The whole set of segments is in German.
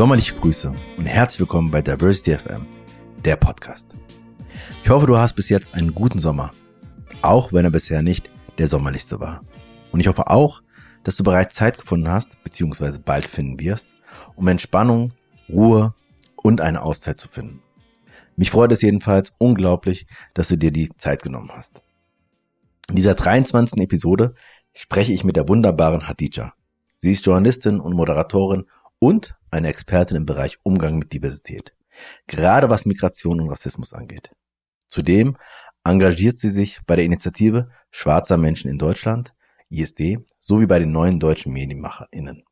Sommerliche Grüße und herzlich willkommen bei Diversity FM, der Podcast. Ich hoffe, du hast bis jetzt einen guten Sommer, auch wenn er bisher nicht der sommerlichste war. Und ich hoffe auch, dass du bereits Zeit gefunden hast, beziehungsweise bald finden wirst, um Entspannung, Ruhe und eine Auszeit zu finden. Mich freut es jedenfalls unglaublich, dass du dir die Zeit genommen hast. In dieser 23. Episode spreche ich mit der wunderbaren Hadija. Sie ist Journalistin und Moderatorin und eine Expertin im Bereich Umgang mit Diversität, gerade was Migration und Rassismus angeht. Zudem engagiert sie sich bei der Initiative Schwarzer Menschen in Deutschland, ISD, sowie bei den neuen deutschen MedienmacherInnen.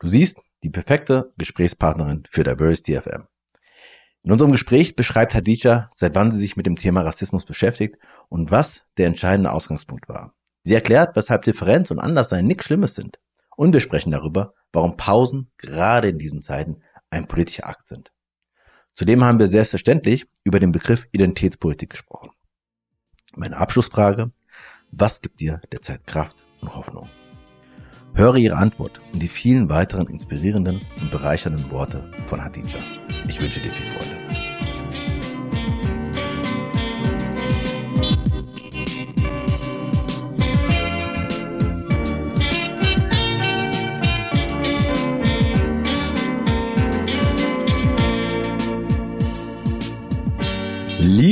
Du siehst, die perfekte Gesprächspartnerin für Diversity FM. In unserem Gespräch beschreibt Hadija, seit wann sie sich mit dem Thema Rassismus beschäftigt und was der entscheidende Ausgangspunkt war. Sie erklärt, weshalb Differenz und Anderssein nichts Schlimmes sind. Und wir sprechen darüber, warum Pausen gerade in diesen Zeiten ein politischer Akt sind. Zudem haben wir selbstverständlich über den Begriff Identitätspolitik gesprochen. Meine Abschlussfrage, was gibt dir derzeit Kraft und Hoffnung? Höre ihre Antwort und die vielen weiteren inspirierenden und bereichernden Worte von Hadija. Ich wünsche dir viel Freude.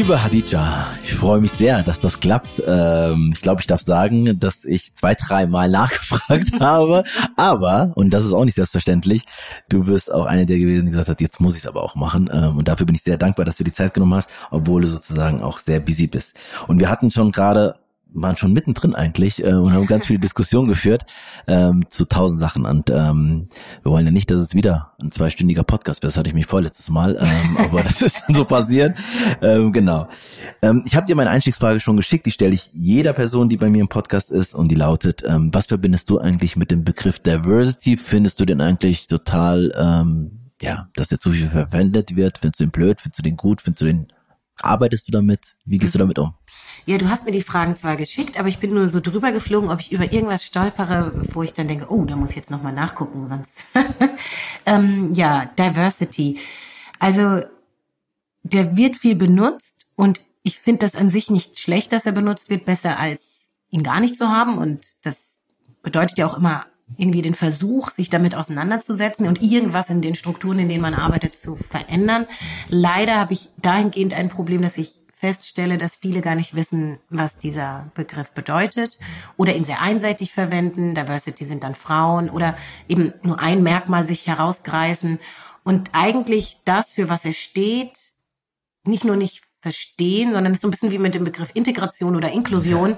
Liebe Hadija, ich freue mich sehr, dass das klappt. Ähm, ich glaube, ich darf sagen, dass ich zwei, drei Mal nachgefragt habe. Aber, und das ist auch nicht selbstverständlich, du bist auch eine der gewesen, die gesagt hat, jetzt muss ich es aber auch machen. Ähm, und dafür bin ich sehr dankbar, dass du die Zeit genommen hast, obwohl du sozusagen auch sehr busy bist. Und wir hatten schon gerade waren schon mittendrin eigentlich äh, und haben ganz viele Diskussionen geführt ähm, zu tausend Sachen. Und ähm, wir wollen ja nicht, dass es wieder ein zweistündiger Podcast wird. Das hatte ich mich vorletztes Mal, ähm, aber das ist dann so passiert. Ähm, genau. Ähm, ich habe dir meine Einstiegsfrage schon geschickt. Die stelle ich jeder Person, die bei mir im Podcast ist, und die lautet: ähm, Was verbindest du eigentlich mit dem Begriff Diversity? Findest du den eigentlich total ähm, ja, dass der zu viel verwendet wird? Findest du den blöd? Findest du den gut? Findest du den Arbeitest du damit? Wie gehst du damit um? Ja, du hast mir die Fragen zwar geschickt, aber ich bin nur so drüber geflogen, ob ich über irgendwas stolpere, wo ich dann denke, oh, da muss ich jetzt nochmal nachgucken, sonst. ähm, ja, Diversity. Also, der wird viel benutzt und ich finde das an sich nicht schlecht, dass er benutzt wird, besser als ihn gar nicht zu haben. Und das bedeutet ja auch immer irgendwie den Versuch, sich damit auseinanderzusetzen und irgendwas in den Strukturen, in denen man arbeitet, zu verändern. Leider habe ich dahingehend ein Problem, dass ich feststelle, dass viele gar nicht wissen, was dieser Begriff bedeutet oder ihn sehr einseitig verwenden. Diversity sind dann Frauen oder eben nur ein Merkmal sich herausgreifen und eigentlich das, für was er steht, nicht nur nicht verstehen, sondern es ist so ein bisschen wie mit dem Begriff Integration oder Inklusion.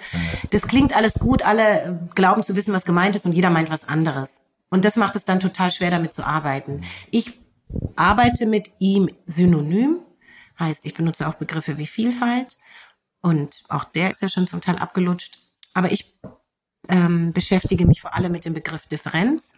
Das klingt alles gut, alle glauben zu wissen, was gemeint ist und jeder meint was anderes. Und das macht es dann total schwer, damit zu arbeiten. Ich arbeite mit ihm synonym, heißt, ich benutze auch Begriffe wie Vielfalt und auch der ist ja schon zum Teil abgelutscht. Aber ich ähm, beschäftige mich vor allem mit dem Begriff Differenz.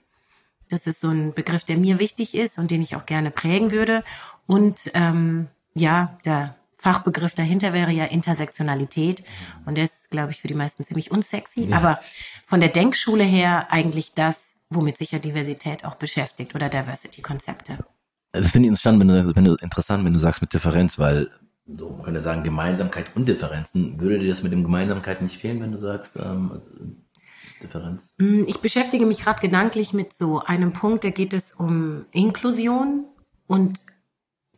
Das ist so ein Begriff, der mir wichtig ist und den ich auch gerne prägen würde. Und ähm, ja, der Fachbegriff dahinter wäre ja Intersektionalität. Und der ist, glaube ich, für die meisten ziemlich unsexy. Ja. Aber von der Denkschule her eigentlich das, womit sich ja Diversität auch beschäftigt oder Diversity-Konzepte. Das finde ich interessant, wenn du, wenn du, interessant, wenn du sagst mit Differenz, weil so man könnte sagen Gemeinsamkeit und Differenzen. Würde dir das mit dem Gemeinsamkeit nicht fehlen, wenn du sagst ähm, Differenz? Mm, ich beschäftige mich gerade gedanklich mit so einem Punkt, da geht es um Inklusion und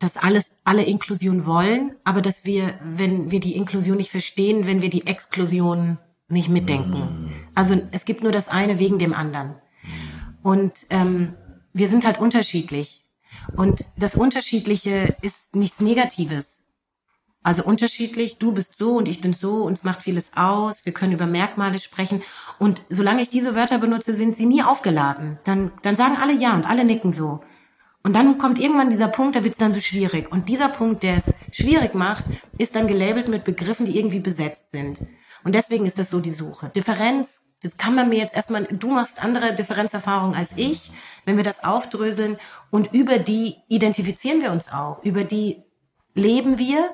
dass alles, alle Inklusion wollen, aber dass wir, wenn wir die Inklusion nicht verstehen, wenn wir die Exklusion nicht mitdenken. Mm. Also es gibt nur das eine wegen dem anderen. Und ähm, wir sind halt unterschiedlich. Und das Unterschiedliche ist nichts Negatives. Also unterschiedlich, du bist so und ich bin so, uns macht vieles aus, wir können über Merkmale sprechen. Und solange ich diese Wörter benutze, sind sie nie aufgeladen. Dann, dann sagen alle ja und alle nicken so. Und dann kommt irgendwann dieser Punkt, da wird es dann so schwierig. Und dieser Punkt, der es schwierig macht, ist dann gelabelt mit Begriffen, die irgendwie besetzt sind. Und deswegen ist das so die Suche. Differenz, das kann man mir jetzt erstmal, du machst andere Differenzerfahrungen als ich, wenn wir das aufdröseln. Und über die identifizieren wir uns auch. Über die leben wir.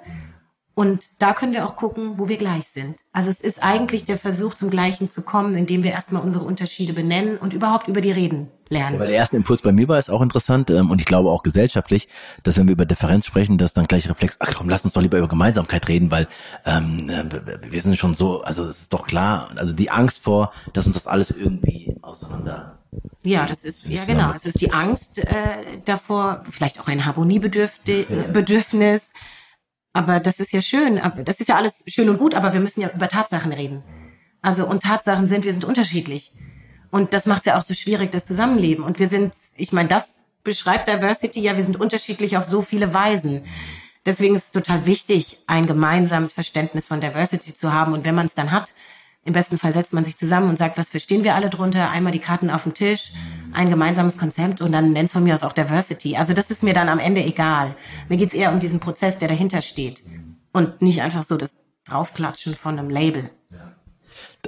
Und da können wir auch gucken, wo wir gleich sind. Also es ist eigentlich der Versuch, zum Gleichen zu kommen, indem wir erstmal unsere Unterschiede benennen und überhaupt über die reden. Lernen. Ja, weil der erste Impuls bei mir war, ist auch interessant ähm, und ich glaube auch gesellschaftlich, dass wenn wir über Differenz sprechen, dass dann gleich Reflex, ach komm, lass uns doch lieber über Gemeinsamkeit reden, weil ähm, äh, wir sind schon so, also es ist doch klar, also die Angst vor, dass uns das alles irgendwie auseinander. Ja, das ist ja genau, es ist die Angst äh, davor, vielleicht auch ein Harmoniebedürfnis. Aber das ist ja schön, aber das ist ja alles schön und gut, aber wir müssen ja über Tatsachen reden. Also und Tatsachen sind, wir sind unterschiedlich. Und das macht es ja auch so schwierig, das Zusammenleben. Und wir sind, ich meine, das beschreibt Diversity ja, wir sind unterschiedlich auf so viele Weisen. Deswegen ist es total wichtig, ein gemeinsames Verständnis von Diversity zu haben. Und wenn man es dann hat, im besten Fall setzt man sich zusammen und sagt, was verstehen wir alle drunter? Einmal die Karten auf den Tisch, ein gemeinsames Konzept und dann nennt von mir aus auch Diversity. Also das ist mir dann am Ende egal. Mir geht's eher um diesen Prozess, der dahinter steht. Und nicht einfach so das Draufklatschen von einem Label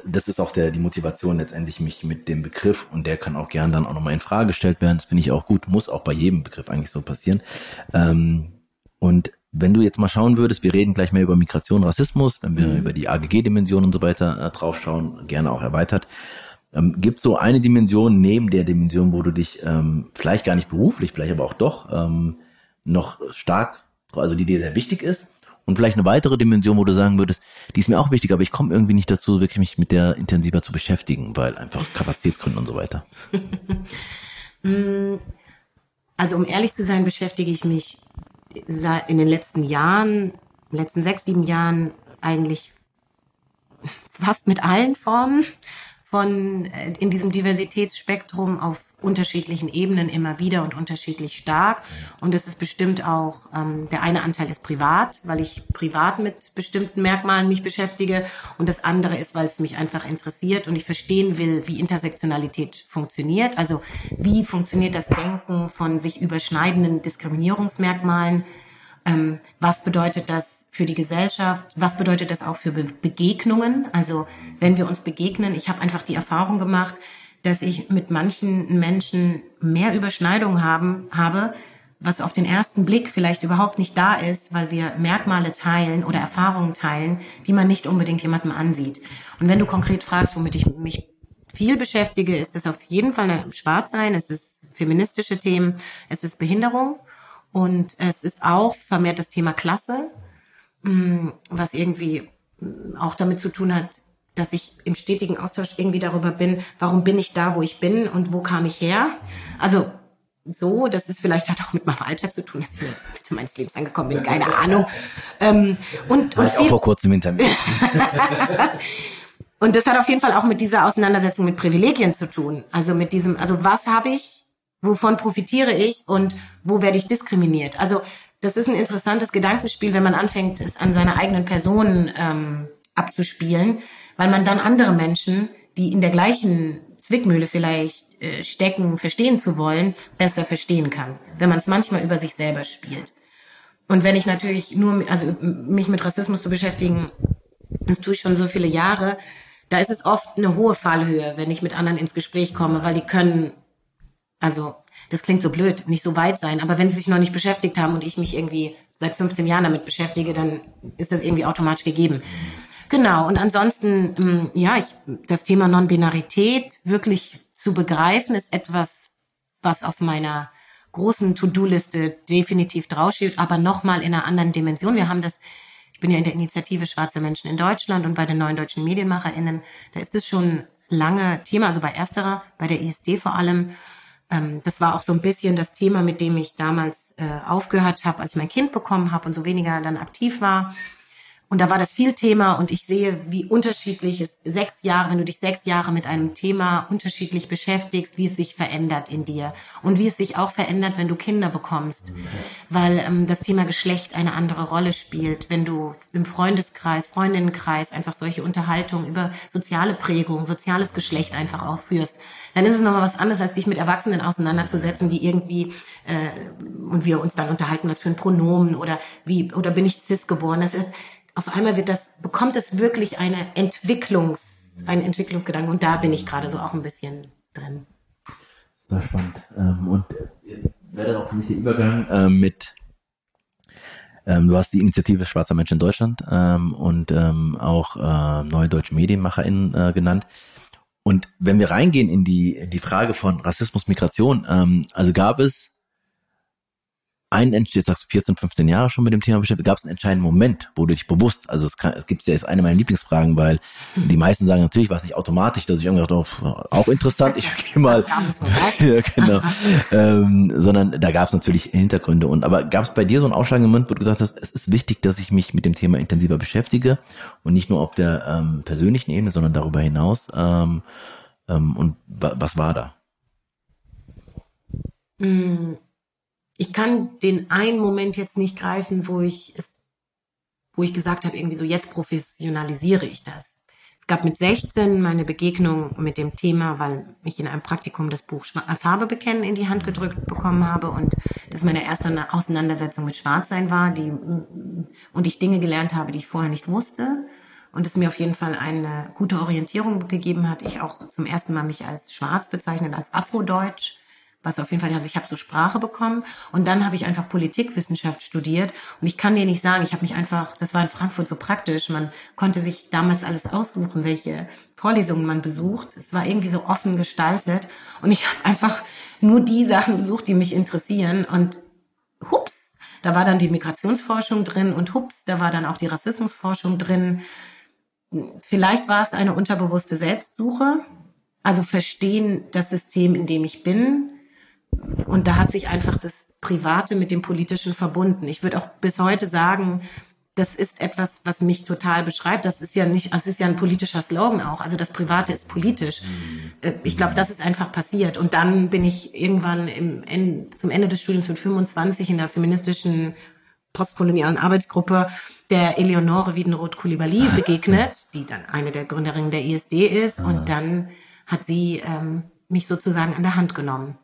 das ist auch der, die Motivation letztendlich, mich mit dem Begriff, und der kann auch gern dann auch nochmal in Frage gestellt werden, das finde ich auch gut, muss auch bei jedem Begriff eigentlich so passieren. Ähm, und wenn du jetzt mal schauen würdest, wir reden gleich mehr über Migration, Rassismus, wenn wir mhm. über die AGG-Dimension und so weiter äh, draufschauen, gerne auch erweitert. Ähm, Gibt so eine Dimension neben der Dimension, wo du dich ähm, vielleicht gar nicht beruflich, vielleicht aber auch doch ähm, noch stark, also die dir sehr wichtig ist und vielleicht eine weitere Dimension, wo du sagen würdest, die ist mir auch wichtig, aber ich komme irgendwie nicht dazu, wirklich mich mit der intensiver zu beschäftigen, weil einfach Kapazitätsgründe und so weiter. Also um ehrlich zu sein, beschäftige ich mich in den letzten Jahren, letzten sechs, sieben Jahren eigentlich fast mit allen Formen von äh, in diesem Diversitätsspektrum auf unterschiedlichen Ebenen immer wieder und unterschiedlich stark. Und es ist bestimmt auch, ähm, der eine Anteil ist privat, weil ich privat mit bestimmten Merkmalen mich beschäftige. Und das andere ist, weil es mich einfach interessiert und ich verstehen will, wie Intersektionalität funktioniert. Also wie funktioniert das Denken von sich überschneidenden Diskriminierungsmerkmalen? Ähm, was bedeutet das für die Gesellschaft? Was bedeutet das auch für Be Begegnungen? Also wenn wir uns begegnen, ich habe einfach die Erfahrung gemacht, dass ich mit manchen Menschen mehr Überschneidung haben, habe, was auf den ersten Blick vielleicht überhaupt nicht da ist, weil wir Merkmale teilen oder Erfahrungen teilen, die man nicht unbedingt jemandem ansieht. Und wenn du konkret fragst, womit ich mich viel beschäftige, ist es auf jeden Fall Schwarzsein, es ist feministische Themen, es ist Behinderung. Und es ist auch vermehrt das Thema Klasse, mm, was irgendwie auch damit zu tun hat, dass ich im stetigen Austausch irgendwie darüber bin, warum bin ich da, wo ich bin und wo kam ich her. Also so, das ist vielleicht hat auch mit meinem Alltag zu tun, dass ich Mitte meines Lebens angekommen bin, keine Ahnung. Ähm, und und viel, auch vor kurzem hinter mir. und das hat auf jeden Fall auch mit dieser Auseinandersetzung mit Privilegien zu tun. Also mit diesem, also was habe ich, wovon profitiere ich und wo werde ich diskriminiert? Also das ist ein interessantes Gedankenspiel, wenn man anfängt, es an seiner eigenen Person ähm, abzuspielen weil man dann andere Menschen, die in der gleichen Zwickmühle vielleicht äh, stecken, verstehen zu wollen, besser verstehen kann, wenn man es manchmal über sich selber spielt. Und wenn ich natürlich nur, also mich mit Rassismus zu beschäftigen, das tue ich schon so viele Jahre, da ist es oft eine hohe Fallhöhe, wenn ich mit anderen ins Gespräch komme, weil die können, also das klingt so blöd, nicht so weit sein, aber wenn sie sich noch nicht beschäftigt haben und ich mich irgendwie seit 15 Jahren damit beschäftige, dann ist das irgendwie automatisch gegeben. Genau, und ansonsten, ähm, ja, ich, das Thema Non-Binarität wirklich zu begreifen, ist etwas, was auf meiner großen To-Do-Liste definitiv draufsteht, aber nochmal in einer anderen Dimension. Wir haben das, ich bin ja in der Initiative Schwarze Menschen in Deutschland und bei den neuen deutschen MedienmacherInnen, da ist es schon lange Thema, also bei ersterer, bei der ISD vor allem. Ähm, das war auch so ein bisschen das Thema, mit dem ich damals äh, aufgehört habe, als ich mein Kind bekommen habe und so weniger dann aktiv war. Und da war das viel Thema und ich sehe, wie unterschiedlich es sechs Jahre, wenn du dich sechs Jahre mit einem Thema unterschiedlich beschäftigst, wie es sich verändert in dir und wie es sich auch verändert, wenn du Kinder bekommst, weil ähm, das Thema Geschlecht eine andere Rolle spielt, wenn du im Freundeskreis, Freundinnenkreis einfach solche Unterhaltungen über soziale Prägung, soziales Geschlecht einfach auch führst, dann ist es nochmal was anderes, als dich mit Erwachsenen auseinanderzusetzen, die irgendwie äh, und wir uns dann unterhalten, was für ein Pronomen oder wie oder bin ich cis geboren. Das ist auf einmal wird das, bekommt es wirklich eine Entwicklungs, einen Entwicklungsgedanken und da bin ich gerade so auch ein bisschen drin. Sehr spannend. Ähm, und jetzt wäre dann auch für mich der Übergang ähm, mit ähm, du hast die Initiative Schwarzer Mensch in Deutschland und auch äh, neue deutsche MedienmacherInnen äh, genannt. Und wenn wir reingehen in die, in die Frage von Rassismus, Migration, also gab es einen, jetzt sagst du 14, 15 Jahre schon mit dem Thema beschäftigt, gab es einen entscheidenden Moment, wo du dich bewusst, also es, kann, es gibt ja ist eine meiner Lieblingsfragen, weil die meisten sagen natürlich war es nicht automatisch, dass ich irgendwie dachte, oh, auch interessant, ich gehe mal, ja, genau, ähm, sondern da gab es natürlich Hintergründe und aber gab es bei dir so einen ausschlagenden Moment, wo du gesagt hast, es ist wichtig, dass ich mich mit dem Thema intensiver beschäftige und nicht nur auf der ähm, persönlichen Ebene, sondern darüber hinaus ähm, ähm, und was war da? Mm ich kann den einen Moment jetzt nicht greifen, wo ich es, wo ich gesagt habe, irgendwie so, jetzt professionalisiere ich das. Es gab mit 16 meine Begegnung mit dem Thema, weil ich in einem Praktikum das Buch äh, Farbe bekennen in die Hand gedrückt bekommen habe und das meine erste Auseinandersetzung mit Schwarzsein war, die, und ich Dinge gelernt habe, die ich vorher nicht wusste und es mir auf jeden Fall eine gute Orientierung gegeben hat. Ich auch zum ersten Mal mich als schwarz bezeichnet, als Afrodeutsch was auf jeden Fall, also ich habe so Sprache bekommen und dann habe ich einfach Politikwissenschaft studiert. Und ich kann dir nicht sagen, ich habe mich einfach, das war in Frankfurt so praktisch, man konnte sich damals alles aussuchen, welche Vorlesungen man besucht. Es war irgendwie so offen gestaltet. Und ich habe einfach nur die Sachen besucht, die mich interessieren. Und hups, da war dann die Migrationsforschung drin und hups, da war dann auch die Rassismusforschung drin. Vielleicht war es eine unterbewusste Selbstsuche, also verstehen das System, in dem ich bin, und da hat sich einfach das Private mit dem Politischen verbunden. Ich würde auch bis heute sagen, das ist etwas, was mich total beschreibt. Das ist ja nicht, das ist ja ein politischer Slogan auch. Also das Private ist politisch. Äh, ich glaube, das ist einfach passiert. Und dann bin ich irgendwann im, zum Ende des Studiums mit 25 in der feministischen postkolonialen Arbeitsgruppe der Eleonore Wiedenroth-Coulibaly begegnet, die dann eine der Gründerinnen der ISD ist. Und dann hat sie ähm, mich sozusagen an der Hand genommen.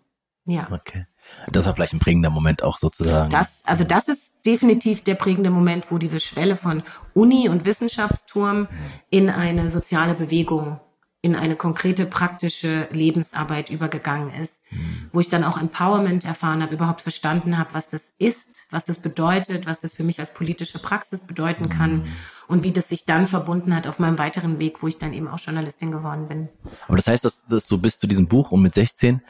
Ja. Okay. Das war vielleicht ein prägender Moment auch sozusagen. Das, also das ist definitiv der prägende Moment, wo diese Schwelle von Uni und Wissenschaftsturm in eine soziale Bewegung, in eine konkrete praktische Lebensarbeit übergegangen ist, mhm. wo ich dann auch Empowerment erfahren habe, überhaupt verstanden habe, was das ist, was das bedeutet, was das für mich als politische Praxis bedeuten kann mhm. und wie das sich dann verbunden hat auf meinem weiteren Weg, wo ich dann eben auch Journalistin geworden bin. Aber das heißt, dass, dass du bis zu diesem Buch und mit 16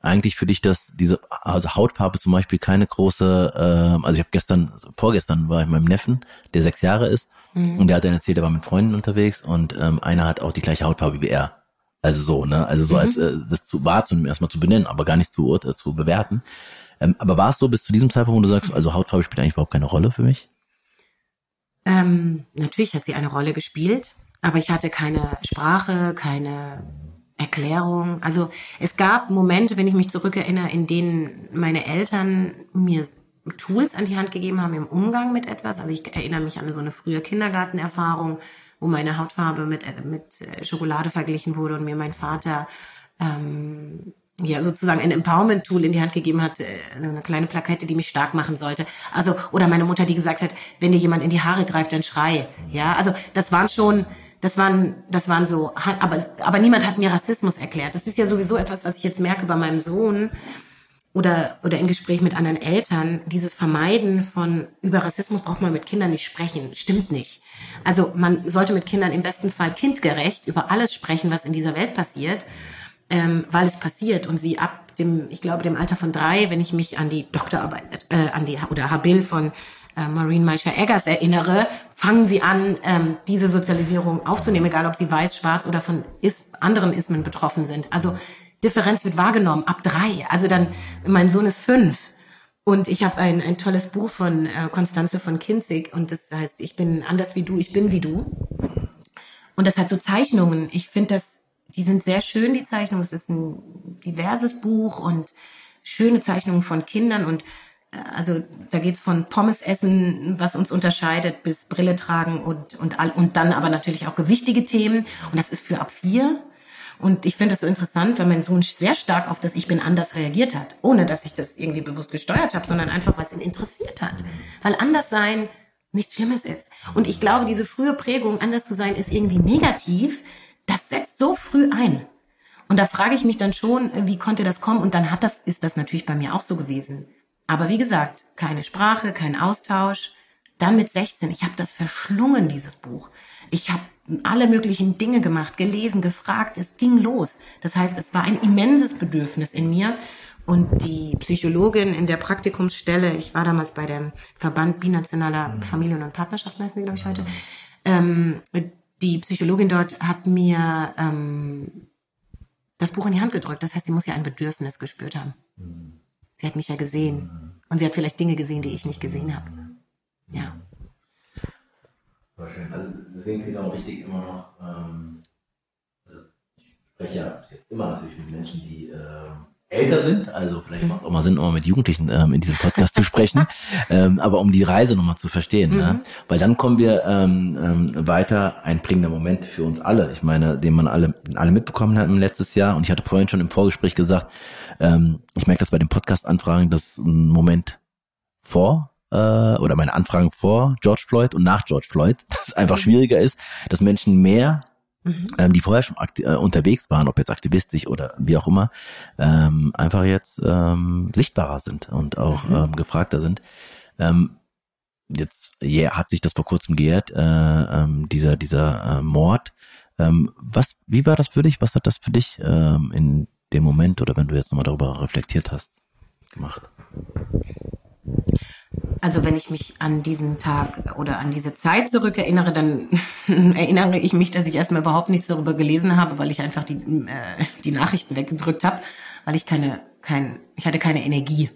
eigentlich für dich, dass diese also Hautfarbe zum Beispiel keine große, äh, also ich habe gestern, vorgestern war ich mit meinem Neffen, der sechs Jahre ist, mhm. und der hat dann erzählt, er war mit Freunden unterwegs und ähm, einer hat auch die gleiche Hautfarbe wie er. Also so, ne? Also so mhm. als äh, das zu wahrzunehmen, erstmal zu benennen, aber gar nicht zu, äh, zu bewerten. Ähm, aber war es so bis zu diesem Zeitpunkt, wo du sagst, also Hautfarbe spielt eigentlich überhaupt keine Rolle für mich? Ähm, natürlich hat sie eine Rolle gespielt, aber ich hatte keine Sprache, keine Erklärung. Also es gab Momente, wenn ich mich zurückerinnere, in denen meine Eltern mir Tools an die Hand gegeben haben im Umgang mit etwas. Also ich erinnere mich an so eine frühe Kindergartenerfahrung, wo meine Hautfarbe mit, mit Schokolade verglichen wurde und mir mein Vater ähm, ja sozusagen ein Empowerment-Tool in die Hand gegeben hat, äh, eine kleine Plakette, die mich stark machen sollte. Also oder meine Mutter, die gesagt hat, wenn dir jemand in die Haare greift, dann schrei. Ja, also das waren schon das waren, das waren so, aber, aber niemand hat mir Rassismus erklärt. Das ist ja sowieso etwas, was ich jetzt merke bei meinem Sohn oder, oder in Gespräch mit anderen Eltern. Dieses Vermeiden von, über Rassismus braucht man mit Kindern nicht sprechen. Stimmt nicht. Also man sollte mit Kindern im besten Fall kindgerecht über alles sprechen, was in dieser Welt passiert, ähm, weil es passiert und sie ab dem, ich glaube, dem Alter von drei, wenn ich mich an die Doktorarbeit, äh, an die, oder Habil von äh, Maureen Meischer-Eggers erinnere, fangen sie an, ähm, diese Sozialisierung aufzunehmen, egal ob sie weiß, schwarz oder von is anderen Ismen betroffen sind. Also Differenz wird wahrgenommen ab drei. Also dann, mein Sohn ist fünf. Und ich habe ein, ein tolles Buch von äh, Konstanze von Kinzig und das heißt, ich bin anders wie du, ich bin wie du. Und das hat so Zeichnungen. Ich finde das, die sind sehr schön, die Zeichnungen. Es ist ein diverses Buch und schöne Zeichnungen von Kindern und also da geht's von Pommes essen, was uns unterscheidet, bis Brille tragen und, und, und dann aber natürlich auch gewichtige Themen. Und das ist für ab vier. Und ich finde das so interessant, weil mein Sohn sehr stark auf das Ich bin anders reagiert hat, ohne dass ich das irgendwie bewusst gesteuert habe, sondern einfach, weil es ihn interessiert hat. Weil anders sein nichts Schlimmes ist. Und ich glaube, diese frühe Prägung, anders zu sein, ist irgendwie negativ. Das setzt so früh ein. Und da frage ich mich dann schon, wie konnte das kommen? Und dann hat das, ist das natürlich bei mir auch so gewesen. Aber wie gesagt, keine Sprache, kein Austausch. Dann mit 16, ich habe das verschlungen, dieses Buch. Ich habe alle möglichen Dinge gemacht, gelesen, gefragt, es ging los. Das heißt, es war ein immenses Bedürfnis in mir. Und die Psychologin in der Praktikumsstelle, ich war damals bei dem Verband binationaler Familien- und Partnerschaften, heißen die, glaube ich, heute, ähm, die Psychologin dort hat mir ähm, das Buch in die Hand gedrückt. Das heißt, sie muss ja ein Bedürfnis gespürt haben. Sie hat mich ja gesehen. Und sie hat vielleicht Dinge gesehen, die ich nicht gesehen habe. Ja. War schön. Also deswegen finde ich es auch wichtig, immer noch, ähm, also ich spreche ja jetzt immer natürlich mit Menschen, die ähm, älter sind, also vielleicht macht es auch mal Sinn, auch mal mit Jugendlichen ähm, in diesem Podcast zu sprechen, ähm, aber um die Reise nochmal zu verstehen, mhm. ne? weil dann kommen wir ähm, ähm, weiter, ein prägender Moment für uns alle, ich meine, den man alle, alle mitbekommen hat im letztes Jahr und ich hatte vorhin schon im Vorgespräch gesagt, ähm, ich merke das bei den Podcast-Anfragen, dass ein Moment vor äh, oder meine Anfragen vor George Floyd und nach George Floyd, dass es einfach mhm. schwieriger ist, dass Menschen mehr mhm. ähm, die vorher schon äh, unterwegs waren, ob jetzt aktivistisch oder wie auch immer, ähm, einfach jetzt ähm, sichtbarer sind und auch mhm. ähm, gefragter sind. Ähm, jetzt yeah, hat sich das vor kurzem gejährt, äh, ähm, dieser dieser äh, Mord. Ähm, was, wie war das für dich? Was hat das für dich ähm, in dem Moment oder wenn du jetzt nochmal darüber reflektiert hast, gemacht? Also wenn ich mich an diesen Tag oder an diese Zeit zurückerinnere, dann erinnere ich mich, dass ich erstmal überhaupt nichts darüber gelesen habe, weil ich einfach die, äh, die Nachrichten weggedrückt habe, weil ich keine, kein, ich hatte keine Energie.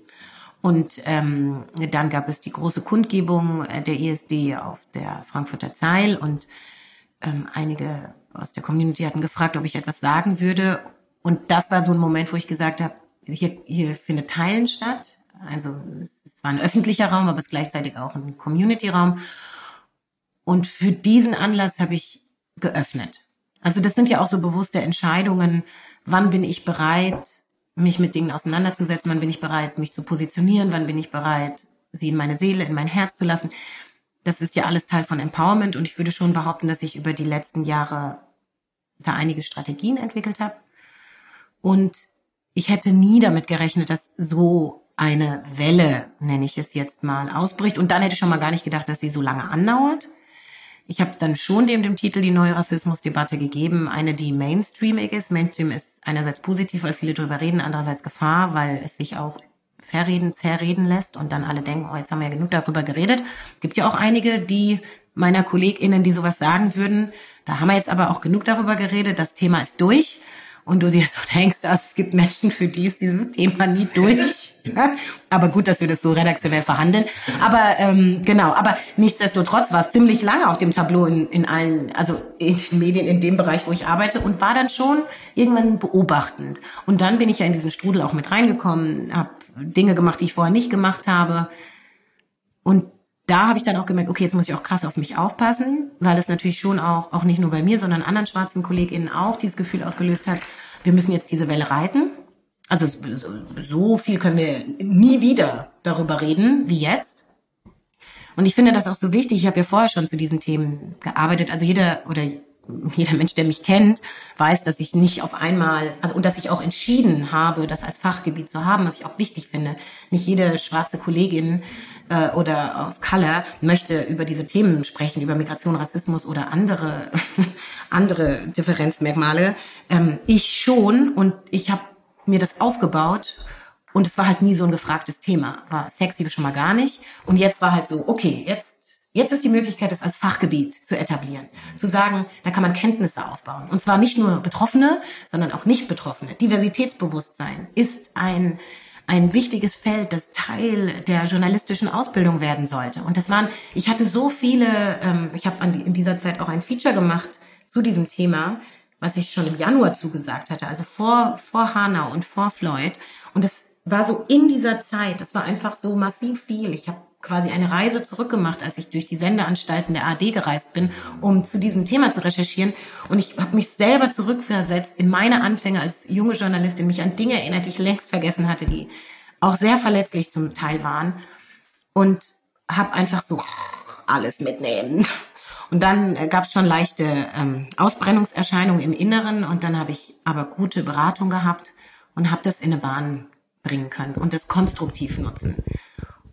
Und ähm, dann gab es die große Kundgebung der ESD auf der Frankfurter Zeil und ähm, einige aus der Community hatten gefragt, ob ich etwas sagen würde. Und das war so ein Moment, wo ich gesagt habe, hier, hier findet Teilen statt also es, war ein öffentlicher Raum, aber es ist gleichzeitig auch ein Community-Raum. Und für diesen Anlass habe ich geöffnet. Also das sind ja auch so bewusste Entscheidungen. Wann bin ich bereit, mich mit Dingen auseinanderzusetzen? Wann bin ich bereit, mich zu positionieren? Wann bin ich bereit, sie in meine Seele, in mein Herz zu lassen? Das ist ja alles Teil von Empowerment und ich würde schon behaupten, dass ich über die letzten Jahre da einige Strategien entwickelt habe. Und ich hätte nie damit gerechnet, dass so eine Welle, nenne ich es jetzt mal, ausbricht. Und dann hätte ich schon mal gar nicht gedacht, dass sie so lange andauert. Ich habe dann schon dem, dem Titel die neue Rassismusdebatte gegeben, eine, die mainstreamig ist. Mainstream ist einerseits positiv, weil viele drüber reden, andererseits Gefahr, weil es sich auch verreden, zerreden lässt und dann alle denken, oh, jetzt haben wir ja genug darüber geredet. Gibt ja auch einige, die meiner KollegInnen, die sowas sagen würden, da haben wir jetzt aber auch genug darüber geredet, das Thema ist durch und du dir so denkst, also es gibt Menschen, für die ist dieses Thema nie durch. aber gut, dass wir das so redaktionell verhandeln. Aber ähm, genau, aber nichtsdestotrotz war es ziemlich lange auf dem Tableau in, in allen, also in den Medien, in dem Bereich, wo ich arbeite und war dann schon irgendwann beobachtend. Und dann bin ich ja in diesen Strudel auch mit reingekommen, habe Dinge gemacht, die ich vorher nicht gemacht habe. Und da habe ich dann auch gemerkt, okay, jetzt muss ich auch krass auf mich aufpassen, weil es natürlich schon auch, auch nicht nur bei mir, sondern anderen schwarzen KollegInnen auch dieses Gefühl ausgelöst hat, wir müssen jetzt diese Welle reiten. Also so viel können wir nie wieder darüber reden wie jetzt. Und ich finde das auch so wichtig. Ich habe ja vorher schon zu diesen Themen gearbeitet. Also jeder oder jeder Mensch, der mich kennt, weiß, dass ich nicht auf einmal, also und dass ich auch entschieden habe, das als Fachgebiet zu haben, was ich auch wichtig finde. Nicht jede schwarze Kollegin äh, oder auf Color möchte über diese Themen sprechen, über Migration, Rassismus oder andere andere Differenzmerkmale. Ähm, ich schon und ich habe mir das aufgebaut und es war halt nie so ein gefragtes Thema. War sexy schon mal gar nicht. Und jetzt war halt so, okay, jetzt Jetzt ist die Möglichkeit, es als Fachgebiet zu etablieren. Zu sagen, da kann man Kenntnisse aufbauen. Und zwar nicht nur Betroffene, sondern auch Nicht-Betroffene. Diversitätsbewusstsein ist ein, ein wichtiges Feld, das Teil der journalistischen Ausbildung werden sollte. Und das waren, ich hatte so viele, ähm, ich habe in dieser Zeit auch ein Feature gemacht zu diesem Thema, was ich schon im Januar zugesagt hatte, also vor, vor Hanau und vor Floyd. Und das war so in dieser Zeit, das war einfach so massiv viel. Ich habe quasi eine Reise zurückgemacht, als ich durch die Sendeanstalten der AD gereist bin, um zu diesem Thema zu recherchieren. Und ich habe mich selber zurückversetzt in meine Anfänge als junge Journalistin, mich an Dinge erinnert, die ich längst vergessen hatte, die auch sehr verletzlich zum Teil waren. Und habe einfach so alles mitnehmen. Und dann gab es schon leichte ähm, Ausbrennungserscheinungen im Inneren und dann habe ich aber gute Beratung gehabt und habe das in eine Bahn bringen können und das konstruktiv nutzen.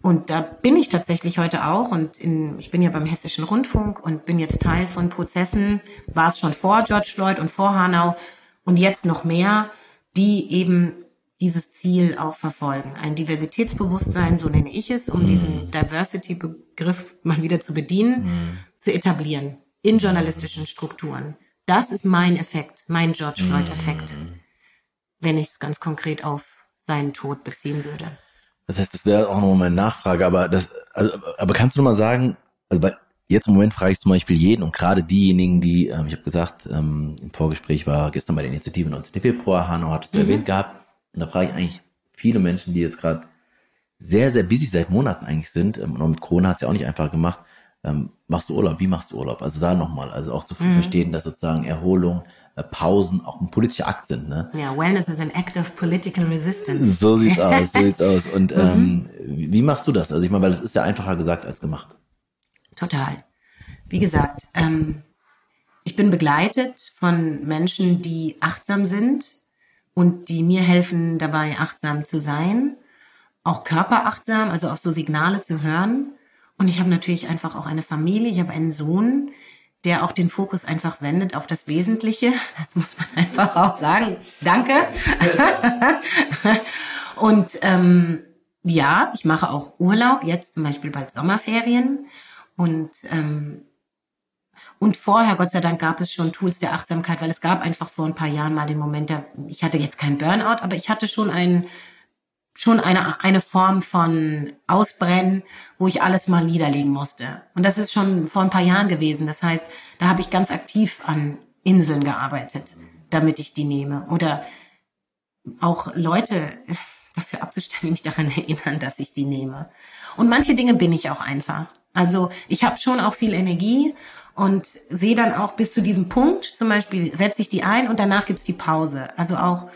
Und da bin ich tatsächlich heute auch und in, ich bin ja beim Hessischen Rundfunk und bin jetzt Teil von Prozessen, war es schon vor George Floyd und vor Hanau und jetzt noch mehr, die eben dieses Ziel auch verfolgen. Ein Diversitätsbewusstsein, so nenne ich es, um mm. diesen Diversity-Begriff mal wieder zu bedienen, mm. zu etablieren in journalistischen Strukturen. Das ist mein Effekt, mein George Floyd-Effekt, mm. wenn ich es ganz konkret auf seinen Tod beziehen würde. Das heißt, das wäre auch nochmal meine Nachfrage, aber das, also, aber kannst du mal sagen, also bei, jetzt im Moment frage ich zum Beispiel jeden und gerade diejenigen, die, ähm, ich habe gesagt, ähm, im Vorgespräch war gestern bei der Initiative 19. Februar, Hanno hat es mhm. erwähnt gehabt, und da frage ich eigentlich viele Menschen, die jetzt gerade sehr, sehr busy seit Monaten eigentlich sind, ähm, und mit Corona hat es ja auch nicht einfach gemacht, ähm, machst du Urlaub, wie machst du Urlaub? Also da nochmal, also auch zu mhm. verstehen, dass sozusagen Erholung, Pausen auch ein politischer Akt sind. Ne? Ja, Wellness is an act of political resistance. So sieht's aus, so sieht's aus. Und mhm. ähm, wie machst du das? Also ich meine, weil das ist ja einfacher gesagt als gemacht. Total. Wie gesagt, ähm, ich bin begleitet von Menschen, die achtsam sind und die mir helfen, dabei achtsam zu sein, auch körperachtsam, also auf so Signale zu hören und ich habe natürlich einfach auch eine Familie, ich habe einen Sohn, der auch den Fokus einfach wendet auf das Wesentliche. Das muss man einfach auch sagen. Danke. und ähm, ja, ich mache auch Urlaub, jetzt zum Beispiel bald Sommerferien. Und, ähm, und vorher, Gott sei Dank, gab es schon Tools der Achtsamkeit, weil es gab einfach vor ein paar Jahren mal den Moment, da, ich hatte jetzt keinen Burnout, aber ich hatte schon einen schon eine, eine Form von Ausbrennen, wo ich alles mal niederlegen musste. Und das ist schon vor ein paar Jahren gewesen. Das heißt, da habe ich ganz aktiv an Inseln gearbeitet, damit ich die nehme. Oder auch Leute dafür abzustellen, mich daran erinnern, dass ich die nehme. Und manche Dinge bin ich auch einfach. Also ich habe schon auch viel Energie und sehe dann auch bis zu diesem Punkt, zum Beispiel setze ich die ein und danach gibt's die Pause. Also auch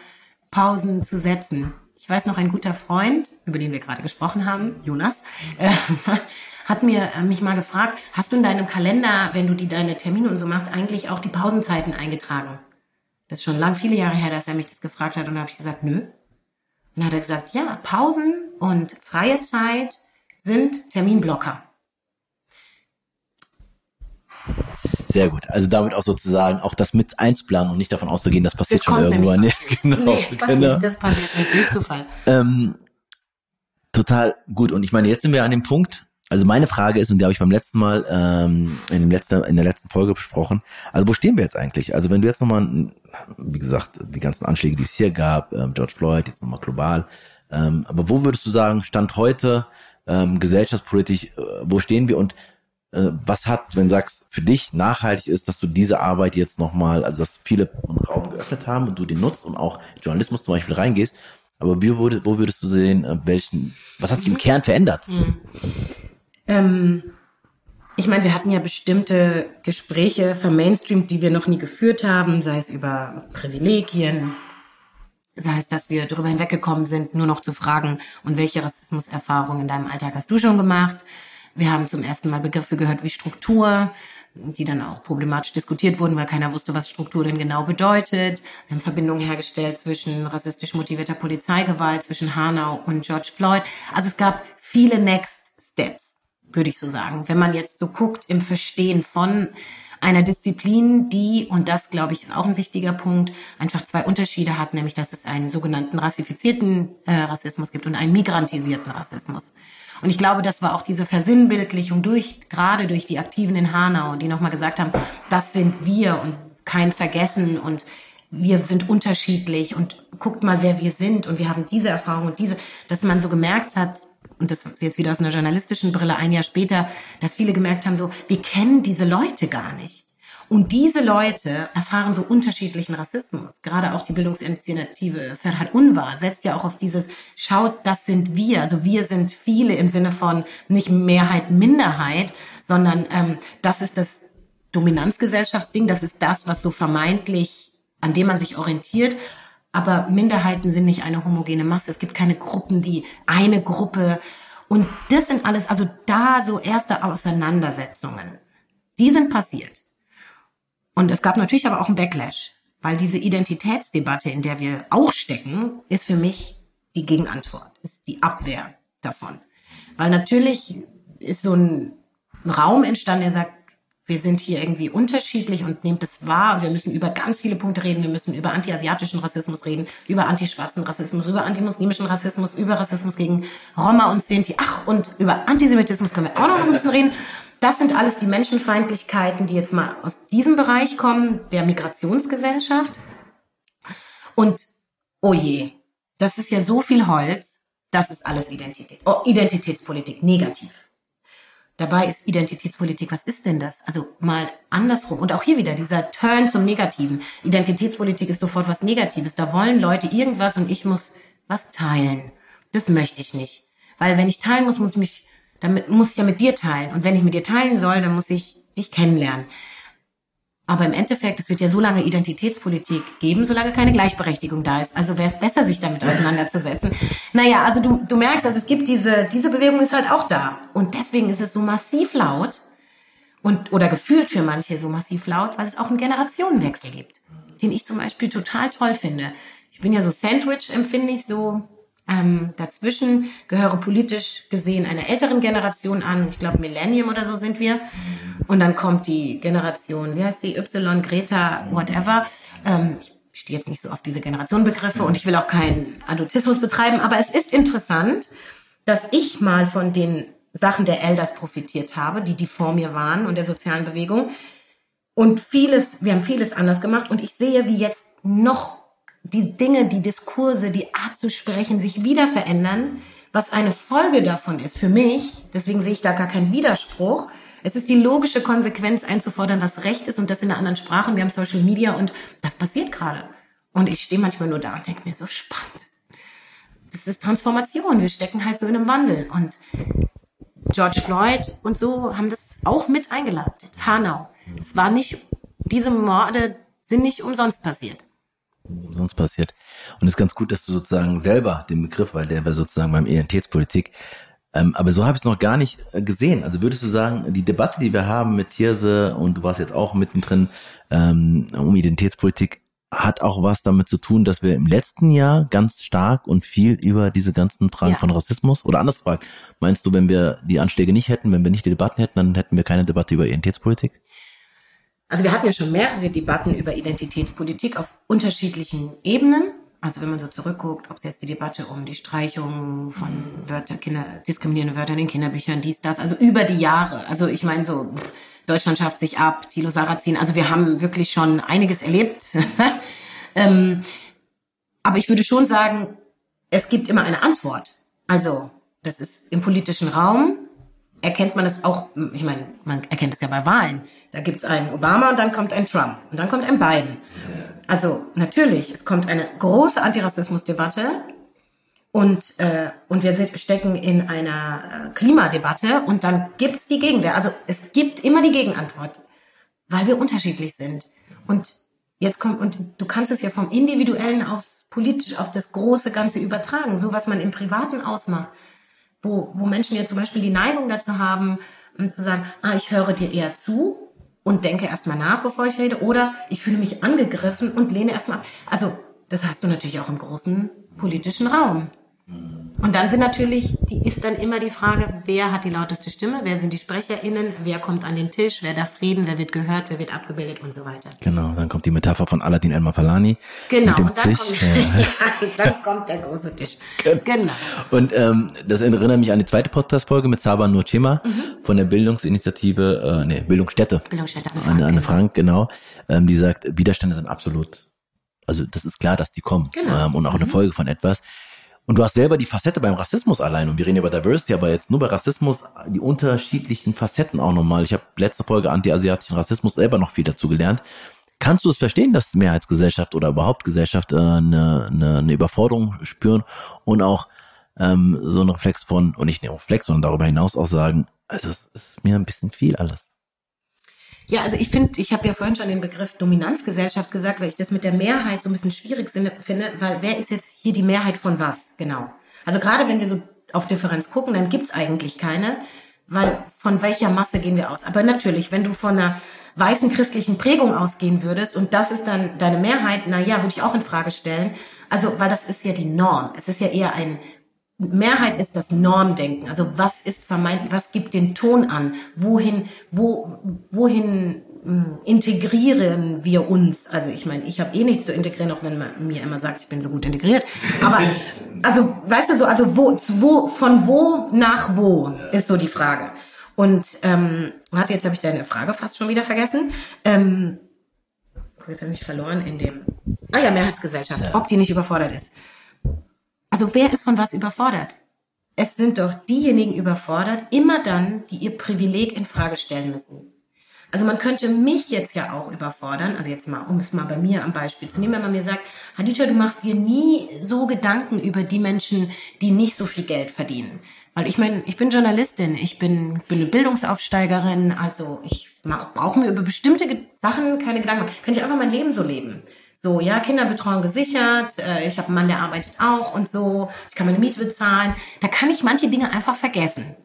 Pausen zu setzen. Ich weiß noch, ein guter Freund, über den wir gerade gesprochen haben, Jonas, äh, hat mir äh, mich mal gefragt, hast du in deinem Kalender, wenn du die deine Termine und so machst, eigentlich auch die Pausenzeiten eingetragen? Das ist schon lang, viele Jahre her, dass er mich das gefragt hat und da habe ich gesagt, nö. Und dann hat er gesagt, ja, Pausen und freie Zeit sind Terminblocker. Sehr gut. Also damit auch sozusagen auch das mit einzuplanen und nicht davon auszugehen, das passiert das schon irgendwann. Nee, genau, nee, passiert, genau. das passiert nicht, durch Zufall. Ähm, total gut. Und ich meine, jetzt sind wir an dem Punkt, also meine Frage ist, und die habe ich beim letzten Mal ähm, in, dem letzten, in der letzten Folge besprochen, also wo stehen wir jetzt eigentlich? Also wenn du jetzt nochmal, wie gesagt, die ganzen Anschläge, die es hier gab, ähm, George Floyd, jetzt nochmal global, ähm, aber wo würdest du sagen, Stand heute, ähm, gesellschaftspolitisch, äh, wo stehen wir und was hat, wenn du sagst, für dich nachhaltig ist, dass du diese Arbeit jetzt nochmal, also dass viele einen Raum geöffnet haben und du den nutzt und auch Journalismus zum Beispiel reingehst, aber wie würde, wo würdest du sehen, äh, welchen, was hat sich im Kern verändert? Mhm. Ähm, ich meine, wir hatten ja bestimmte Gespräche vermainstreamt, die wir noch nie geführt haben, sei es über Privilegien, sei es, dass wir darüber hinweggekommen sind, nur noch zu fragen, und welche Rassismuserfahrungen in deinem Alltag hast du schon gemacht? Wir haben zum ersten Mal Begriffe gehört wie Struktur, die dann auch problematisch diskutiert wurden, weil keiner wusste, was Struktur denn genau bedeutet. Wir haben Verbindungen hergestellt zwischen rassistisch motivierter Polizeigewalt, zwischen Hanau und George Floyd. Also es gab viele Next Steps, würde ich so sagen. Wenn man jetzt so guckt im Verstehen von einer Disziplin, die, und das glaube ich ist auch ein wichtiger Punkt, einfach zwei Unterschiede hat, nämlich dass es einen sogenannten rassifizierten äh, Rassismus gibt und einen migrantisierten Rassismus. Und ich glaube, das war auch diese Versinnbildlichung durch, gerade durch die Aktiven in Hanau, die nochmal gesagt haben, das sind wir und kein Vergessen und wir sind unterschiedlich und guckt mal, wer wir sind und wir haben diese Erfahrung und diese, dass man so gemerkt hat, und das jetzt wieder aus einer journalistischen Brille ein Jahr später, dass viele gemerkt haben, so, wir kennen diese Leute gar nicht. Und diese Leute erfahren so unterschiedlichen Rassismus. Gerade auch die Bildungsinitiative Ferhat Unwahr setzt ja auch auf dieses, schaut, das sind wir. Also wir sind viele im Sinne von nicht Mehrheit, Minderheit, sondern ähm, das ist das Dominanzgesellschaftsding, das ist das, was so vermeintlich, an dem man sich orientiert. Aber Minderheiten sind nicht eine homogene Masse. Es gibt keine Gruppen, die eine Gruppe. Und das sind alles, also da so erste Auseinandersetzungen. Die sind passiert. Und es gab natürlich aber auch einen Backlash, weil diese Identitätsdebatte, in der wir auch stecken, ist für mich die Gegenantwort, ist die Abwehr davon. Weil natürlich ist so ein Raum entstanden, der sagt, wir sind hier irgendwie unterschiedlich und nehmt es wahr. Wir müssen über ganz viele Punkte reden. Wir müssen über antiasiatischen Rassismus reden, über antischwarzen Rassismus, über antimuslimischen Rassismus, über Rassismus gegen Roma und Sinti. Ach, und über Antisemitismus können wir auch noch ein bisschen reden. Das sind alles die Menschenfeindlichkeiten, die jetzt mal aus diesem Bereich kommen, der Migrationsgesellschaft. Und, oh je, das ist ja so viel Holz, das ist alles Identität. Oh, Identitätspolitik, negativ. Dabei ist Identitätspolitik, was ist denn das? Also mal andersrum. Und auch hier wieder dieser Turn zum Negativen. Identitätspolitik ist sofort was Negatives. Da wollen Leute irgendwas und ich muss was teilen. Das möchte ich nicht. Weil wenn ich teilen muss, muss ich mich, damit muss ich ja mit dir teilen. Und wenn ich mit dir teilen soll, dann muss ich dich kennenlernen. Aber im Endeffekt, es wird ja so lange Identitätspolitik geben, solange keine Gleichberechtigung da ist. Also wäre es besser, sich damit auseinanderzusetzen. Naja, also du, du merkst, also es gibt diese, diese Bewegung ist halt auch da. Und deswegen ist es so massiv laut und, oder gefühlt für manche so massiv laut, weil es auch einen Generationenwechsel gibt, den ich zum Beispiel total toll finde. Ich bin ja so Sandwich, empfinde ich so, ähm, dazwischen gehöre politisch gesehen einer älteren Generation an. Ich glaube, Millennium oder so sind wir. Und dann kommt die Generation, wie heißt sie, Y, Greta, whatever. Ähm, ich stehe jetzt nicht so auf diese Generationenbegriffe und ich will auch keinen Adultismus betreiben, aber es ist interessant, dass ich mal von den Sachen der Elders profitiert habe, die die vor mir waren und der sozialen Bewegung. Und vieles, wir haben vieles anders gemacht und ich sehe, wie jetzt noch die Dinge, die Diskurse, die Art zu sprechen sich wieder verändern, was eine Folge davon ist für mich, deswegen sehe ich da gar keinen Widerspruch. Es ist die logische Konsequenz einzufordern, was Recht ist und das in einer anderen Sprache. Und wir haben Social Media und das passiert gerade. Und ich stehe manchmal nur da und denke mir so spannend. Das ist Transformation. Wir stecken halt so in einem Wandel. Und George Floyd und so haben das auch mit eingeleitet. Hanau. Es war nicht, diese Morde sind nicht umsonst passiert sonst passiert. Und es ist ganz gut, dass du sozusagen selber den Begriff, weil der war sozusagen beim Identitätspolitik, ähm, aber so habe ich es noch gar nicht äh, gesehen. Also würdest du sagen, die Debatte, die wir haben mit Thierse und du warst jetzt auch mittendrin ähm, um Identitätspolitik, hat auch was damit zu tun, dass wir im letzten Jahr ganz stark und viel über diese ganzen Fragen ja. von Rassismus oder anders gefragt, meinst du, wenn wir die Anschläge nicht hätten, wenn wir nicht die Debatten hätten, dann hätten wir keine Debatte über Identitätspolitik? Also wir hatten ja schon mehrere Debatten über Identitätspolitik auf unterschiedlichen Ebenen. Also wenn man so zurückguckt, ob es jetzt die Debatte um die Streichung von Wörter, Kinder, diskriminierende Wörter in den Kinderbüchern, dies, das, also über die Jahre. Also ich meine so, Deutschland schafft sich ab, Thilo Sarrazin, also wir haben wirklich schon einiges erlebt. ähm, aber ich würde schon sagen, es gibt immer eine Antwort. Also das ist im politischen Raum, erkennt man es auch, ich meine, man erkennt es ja bei Wahlen. Da gibt's einen Obama und dann kommt ein Trump und dann kommt ein Biden. Also natürlich, es kommt eine große Antirassismusdebatte und, äh, und wir sind, stecken in einer äh, Klimadebatte und dann gibt's die Gegenwehr. Also es gibt immer die Gegenantwort, weil wir unterschiedlich sind. Und jetzt kommt, und du kannst es ja vom Individuellen aufs politisch, auf das große Ganze übertragen, so was man im Privaten ausmacht wo, wo Menschen ja zum Beispiel die Neigung dazu haben, um zu sagen, ah, ich höre dir eher zu und denke erstmal nach, bevor ich rede, oder ich fühle mich angegriffen und lehne erstmal ab. Also, das hast du natürlich auch im großen politischen Raum. Und dann sind natürlich, die ist dann immer die Frage, wer hat die lauteste Stimme, wer sind die SprecherInnen, wer kommt an den Tisch, wer darf reden, wer wird gehört, wer wird abgebildet und so weiter. Genau, dann kommt die Metapher von Aladdin El Mapalani. Genau, und dann, Tisch. Kommt, ja. dann kommt der große Tisch. Genau. Und ähm, das erinnert mich an die zweite Podcast-Folge mit Saba Nurchema mhm. von der Bildungsinitiative, äh, nee, Bildungsstätte. Bildungsstätte, Anne Frank. Anne, Frank, genau. Ähm, die sagt, Widerstände sind absolut, also das ist klar, dass die kommen. Genau. Ähm, und auch mhm. eine Folge von etwas. Und du hast selber die Facette beim Rassismus allein. Und wir reden über Diversity, aber jetzt nur bei Rassismus die unterschiedlichen Facetten auch nochmal. Ich habe letzte Folge anti-asiatischen Rassismus selber noch viel dazu gelernt. Kannst du es verstehen, dass Mehrheitsgesellschaft oder überhaupt Gesellschaft äh, eine, eine, eine Überforderung spüren und auch ähm, so ein Reflex von, und nicht nur Reflex, sondern darüber hinaus auch sagen, also es ist mir ein bisschen viel alles. Ja, also ich finde, ich habe ja vorhin schon den Begriff Dominanzgesellschaft gesagt, weil ich das mit der Mehrheit so ein bisschen schwierig finde, weil wer ist jetzt hier die Mehrheit von was? Genau. Also gerade wenn wir so auf Differenz gucken, dann gibt's eigentlich keine, weil von welcher Masse gehen wir aus? Aber natürlich, wenn du von einer weißen christlichen Prägung ausgehen würdest und das ist dann deine Mehrheit, na ja, würde ich auch in Frage stellen. Also, weil das ist ja die Norm. Es ist ja eher ein Mehrheit ist das Normdenken. Also was ist vermeintlich, was gibt den Ton an? Wohin, wo, wohin hm, integrieren wir uns? Also ich meine, ich habe eh nichts zu integrieren, auch wenn man mir immer sagt, ich bin so gut integriert. Aber also, weißt du so, also wo, wo, von wo nach wo ist so die Frage. Und ähm, warte, jetzt habe ich deine Frage fast schon wieder vergessen. Ähm, jetzt habe ich mich verloren in dem. Ah ja, Mehrheitsgesellschaft, ob die nicht überfordert ist. Also wer ist von was überfordert? Es sind doch diejenigen überfordert, immer dann, die ihr Privileg in Frage stellen müssen. Also man könnte mich jetzt ja auch überfordern, also jetzt mal, um es mal bei mir am Beispiel zu nehmen, wenn man mir sagt, Hadija, du machst dir nie so Gedanken über die Menschen, die nicht so viel Geld verdienen. Weil ich meine, ich bin Journalistin, ich bin, bin eine Bildungsaufsteigerin, also ich brauche mir über bestimmte Sachen keine Gedanken. Könnte ich einfach mein Leben so leben. So, ja, Kinderbetreuung gesichert, äh, ich habe einen Mann, der arbeitet auch und so, ich kann meine Miete bezahlen. Da kann ich manche Dinge einfach vergessen.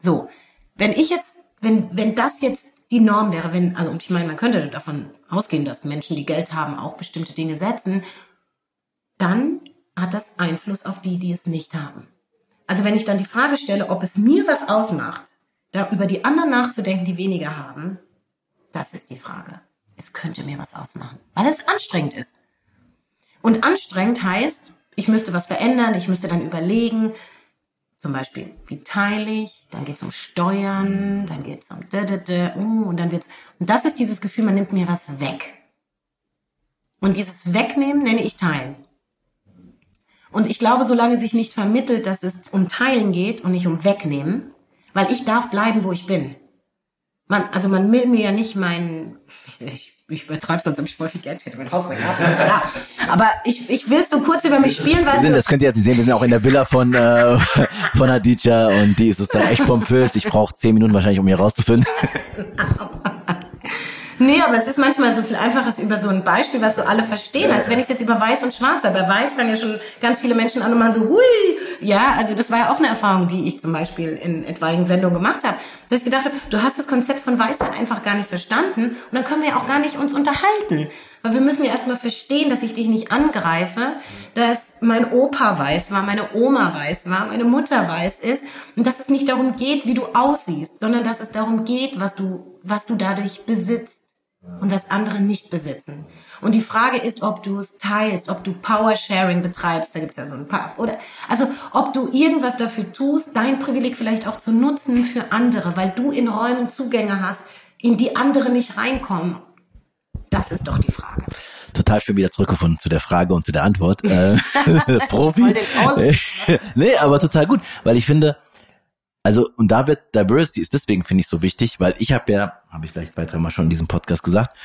So, wenn ich jetzt, wenn, wenn das jetzt die Norm wäre, wenn, also und ich meine, man könnte davon ausgehen, dass Menschen, die Geld haben, auch bestimmte Dinge setzen, dann hat das Einfluss auf die, die es nicht haben. Also wenn ich dann die Frage stelle, ob es mir was ausmacht, da über die anderen nachzudenken, die weniger haben, das ist die Frage. Es könnte mir was ausmachen, weil es anstrengend ist. Und anstrengend heißt, ich müsste was verändern, ich müsste dann überlegen, zum Beispiel, wie teile ich, dann geht es um Steuern, dann geht es um da, da, da, uh, und dann wird's, und das ist dieses Gefühl, man nimmt mir was weg. Und dieses Wegnehmen nenne ich Teilen. Und ich glaube, solange sich nicht vermittelt, dass es um Teilen geht und nicht um Wegnehmen, weil ich darf bleiben, wo ich bin. Man, also man will mir ja nicht meinen, ich, ich übertreibe sonst habe ich voll viel Geld, hätte mein Haus, Garten, ja. Aber ich, ich will so kurz über mich spielen, weil sind, das könnt ihr jetzt sehen, wir sind auch in der Villa von äh, von Aditya und die ist sozusagen echt pompös. Ich brauche zehn Minuten wahrscheinlich, um hier rauszufinden. Nee, aber es ist manchmal so viel einfaches über so ein Beispiel, was so alle verstehen, als wenn ich es jetzt über Weiß und Schwarz, weil bei Weiß fangen ja schon ganz viele Menschen an und machen so, hui, ja, also das war ja auch eine Erfahrung, die ich zum Beispiel in etwaigen Sendungen gemacht habe, dass ich gedacht habe, du hast das Konzept von Weisheit einfach gar nicht verstanden und dann können wir ja auch gar nicht uns unterhalten. Weil wir müssen ja erstmal verstehen, dass ich dich nicht angreife, dass mein Opa weiß war, meine Oma weiß war, meine Mutter weiß ist und dass es nicht darum geht, wie du aussiehst, sondern dass es darum geht, was du, was du dadurch besitzt und das andere nicht besitzen. Und die Frage ist, ob du es teilst, ob du Power Sharing betreibst, da gibt's ja so ein paar, oder, also ob du irgendwas dafür tust, dein Privileg vielleicht auch zu nutzen für andere, weil du in Räumen Zugänge hast, in die andere nicht reinkommen. Das ist doch die Frage. Total schön wieder zurückgefunden zu der Frage und zu der Antwort. Äh, Profi. nee, aber total gut, weil ich finde, also, und da wird Diversity ist deswegen, finde ich, so wichtig, weil ich habe ja, habe ich vielleicht zwei, dreimal schon in diesem Podcast gesagt,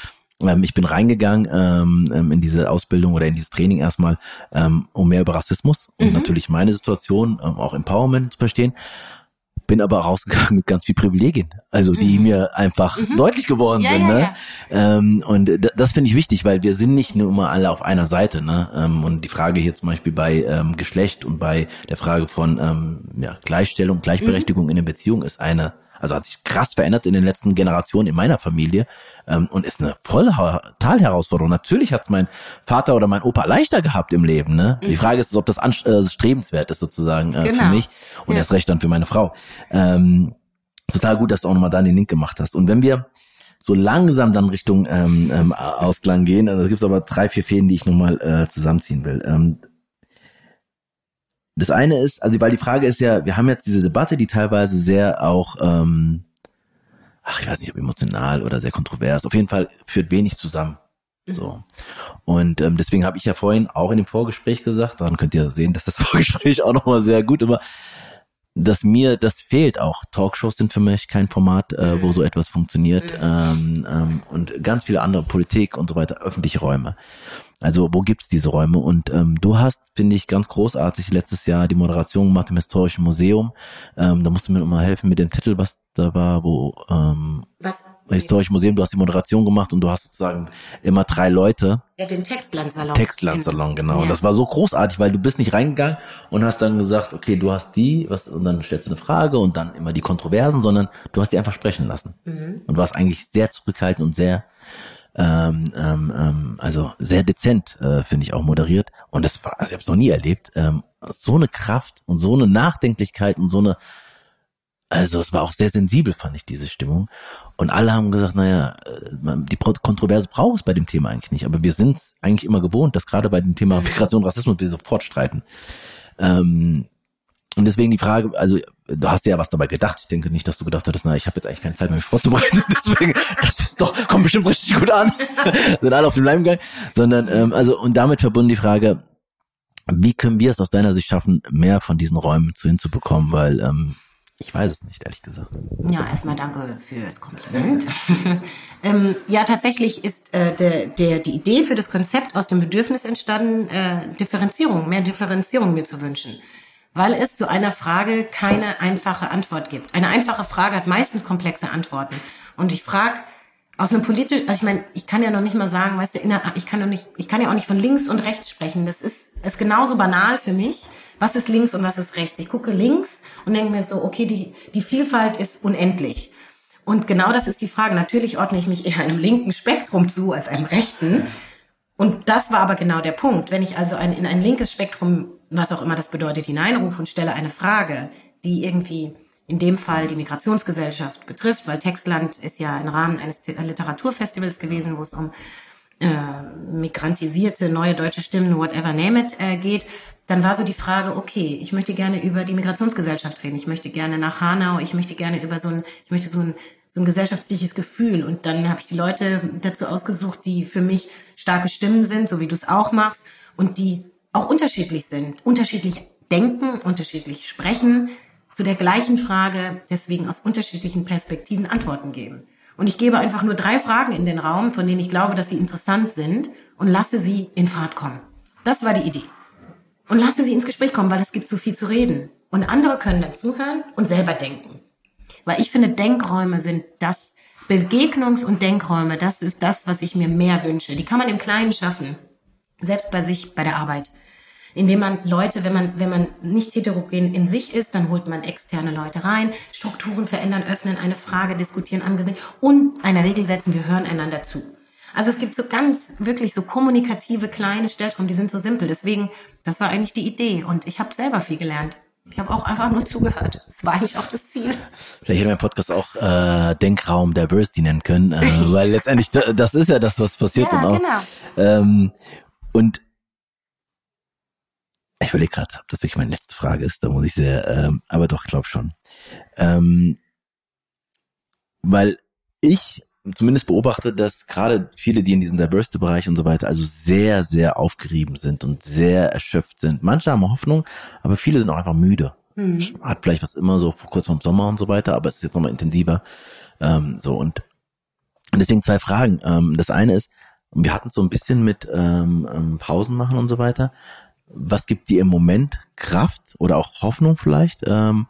ähm, ich bin reingegangen ähm, ähm, in diese Ausbildung oder in dieses Training erstmal, ähm, um mehr über Rassismus und mhm. natürlich meine Situation, ähm, auch Empowerment zu verstehen bin aber rausgegangen mit ganz viel Privilegien, also die mhm. mir einfach mhm. deutlich geworden ja, sind. Ja, ne? Ja. Ähm, und das finde ich wichtig, weil wir sind nicht nur immer alle auf einer Seite. Ne? Ähm, und die Frage hier zum Beispiel bei ähm, Geschlecht und bei der Frage von ähm, ja, Gleichstellung, Gleichberechtigung mhm. in der Beziehung ist eine also hat sich krass verändert in den letzten Generationen in meiner Familie ähm, und ist eine voll Talherausforderung. Natürlich hat es mein Vater oder mein Opa leichter gehabt im Leben. Ne? Mhm. Die Frage ist, ob das äh, strebenswert ist sozusagen äh, genau. für mich und ja. erst recht dann für meine Frau. Ähm, total gut, dass du auch nochmal da den Link gemacht hast. Und wenn wir so langsam dann Richtung ähm, ähm, Ausklang gehen. Also es gibt aber drei, vier Fäden, die ich nochmal äh, zusammenziehen will. Ähm, das eine ist, also weil die Frage ist ja, wir haben jetzt diese Debatte, die teilweise sehr auch, ähm, ach, ich weiß nicht, ob emotional oder sehr kontrovers, auf jeden Fall führt wenig zusammen. Mhm. So. Und ähm, deswegen habe ich ja vorhin auch in dem Vorgespräch gesagt, daran könnt ihr sehen, dass das Vorgespräch auch nochmal sehr gut immer, dass mir das fehlt auch. Talkshows sind für mich kein Format, äh, wo mhm. so etwas funktioniert. Mhm. Ähm, ähm, und ganz viele andere Politik und so weiter, öffentliche Räume. Also wo gibt's diese Räume? Und ähm, du hast, finde ich, ganz großartig letztes Jahr die Moderation gemacht im Historischen Museum. Ähm, da musst du mir mal helfen mit dem Titel, was da war, wo ähm, was? Historisches Museum, du hast die Moderation gemacht und du hast sozusagen immer drei Leute. Ja, den Textlandsalon. Textlandsalon, genau. Ja. Und das war so großartig, weil du bist nicht reingegangen und hast dann gesagt, okay, du hast die, was, und dann stellst du eine Frage und dann immer die Kontroversen, sondern du hast die einfach sprechen lassen. Mhm. Und warst eigentlich sehr zurückhaltend und sehr ähm, ähm, ähm, also sehr dezent, äh, finde ich auch moderiert. Und das war, also ich habe es noch nie erlebt. Ähm, so eine Kraft und so eine Nachdenklichkeit und so eine, also es war auch sehr sensibel, fand ich diese Stimmung. Und alle haben gesagt, naja, äh, die Kontroverse braucht es bei dem Thema eigentlich nicht. Aber wir sind es eigentlich immer gewohnt, dass gerade bei dem Thema Migration und Rassismus wir sofort streiten. Ähm, und deswegen die Frage, also du hast ja was dabei gedacht. Ich denke nicht, dass du gedacht hattest, na, ich habe jetzt eigentlich keine Zeit mehr, mich vorzubereiten. Deswegen, das ist doch, kommt bestimmt richtig gut an. Sind alle auf dem Leim gegangen. Sondern, ähm, also, und damit verbunden die Frage, wie können wir es aus deiner Sicht schaffen, mehr von diesen Räumen zu hinzubekommen? Weil ähm, ich weiß es nicht, ehrlich gesagt. Ja, erstmal danke fürs Kompliment. ähm, ja, tatsächlich ist äh, der, der, die Idee für das Konzept aus dem Bedürfnis entstanden, äh, Differenzierung, mehr Differenzierung mir zu wünschen weil es zu einer Frage keine einfache Antwort gibt. Eine einfache Frage hat meistens komplexe Antworten. Und ich frage aus einem politischen, also ich meine, ich kann ja noch nicht mal sagen, weißt du, ich kann doch nicht, ich kann ja auch nicht von links und rechts sprechen. Das ist, ist genauso banal für mich. Was ist links und was ist rechts? Ich gucke links und denke mir so, okay, die, die Vielfalt ist unendlich. Und genau das ist die Frage. Natürlich ordne ich mich eher einem linken Spektrum zu als einem rechten. Und das war aber genau der Punkt. Wenn ich also ein, in ein linkes Spektrum was auch immer das bedeutet, hineinrufe und stelle eine Frage, die irgendwie in dem Fall die Migrationsgesellschaft betrifft, weil Textland ist ja im Rahmen eines Literaturfestivals gewesen, wo es um äh, migrantisierte neue deutsche Stimmen, whatever name it, äh, geht, dann war so die Frage, okay, ich möchte gerne über die Migrationsgesellschaft reden, ich möchte gerne nach Hanau, ich möchte gerne über so ein, ich möchte so ein, so ein gesellschaftliches Gefühl. Und dann habe ich die Leute dazu ausgesucht, die für mich starke Stimmen sind, so wie du es auch machst, und die auch unterschiedlich sind, unterschiedlich denken, unterschiedlich sprechen, zu der gleichen Frage deswegen aus unterschiedlichen Perspektiven Antworten geben. Und ich gebe einfach nur drei Fragen in den Raum, von denen ich glaube, dass sie interessant sind und lasse sie in Fahrt kommen. Das war die Idee. Und lasse sie ins Gespräch kommen, weil es gibt so viel zu reden. Und andere können dazuhören und selber denken. Weil ich finde, Denkräume sind das, Begegnungs- und Denkräume, das ist das, was ich mir mehr wünsche. Die kann man im Kleinen schaffen. Selbst bei sich, bei der Arbeit indem man Leute, wenn man, wenn man nicht heterogen in sich ist, dann holt man externe Leute rein, Strukturen verändern, öffnen, eine Frage diskutieren, angehen und eine Regel setzen, wir hören einander zu. Also es gibt so ganz, wirklich so kommunikative kleine Stellschrauben, die sind so simpel. Deswegen, das war eigentlich die Idee und ich habe selber viel gelernt. Ich habe auch einfach nur zugehört. Das war eigentlich auch das Ziel. Vielleicht hätte mein Podcast auch äh, Denkraum Diversity nennen können, äh, weil letztendlich das ist ja das, was passiert. Ja, und auch, genau. Ähm, und ich überlege gerade, ob das wirklich meine letzte Frage ist, da muss ich sehr, ähm, aber doch, glaub schon. Ähm, weil ich zumindest beobachte, dass gerade viele, die in diesem Diversity-Bereich und so weiter, also sehr, sehr aufgerieben sind und sehr erschöpft sind. Manche haben Hoffnung, aber viele sind auch einfach müde. Mhm. Hat vielleicht was immer so kurz vorm Sommer und so weiter, aber es ist jetzt nochmal intensiver. Ähm, so und deswegen zwei Fragen. Ähm, das eine ist, wir hatten so ein bisschen mit ähm, ähm Pausen machen und so weiter was gibt dir im Moment Kraft oder auch Hoffnung vielleicht? Ähm,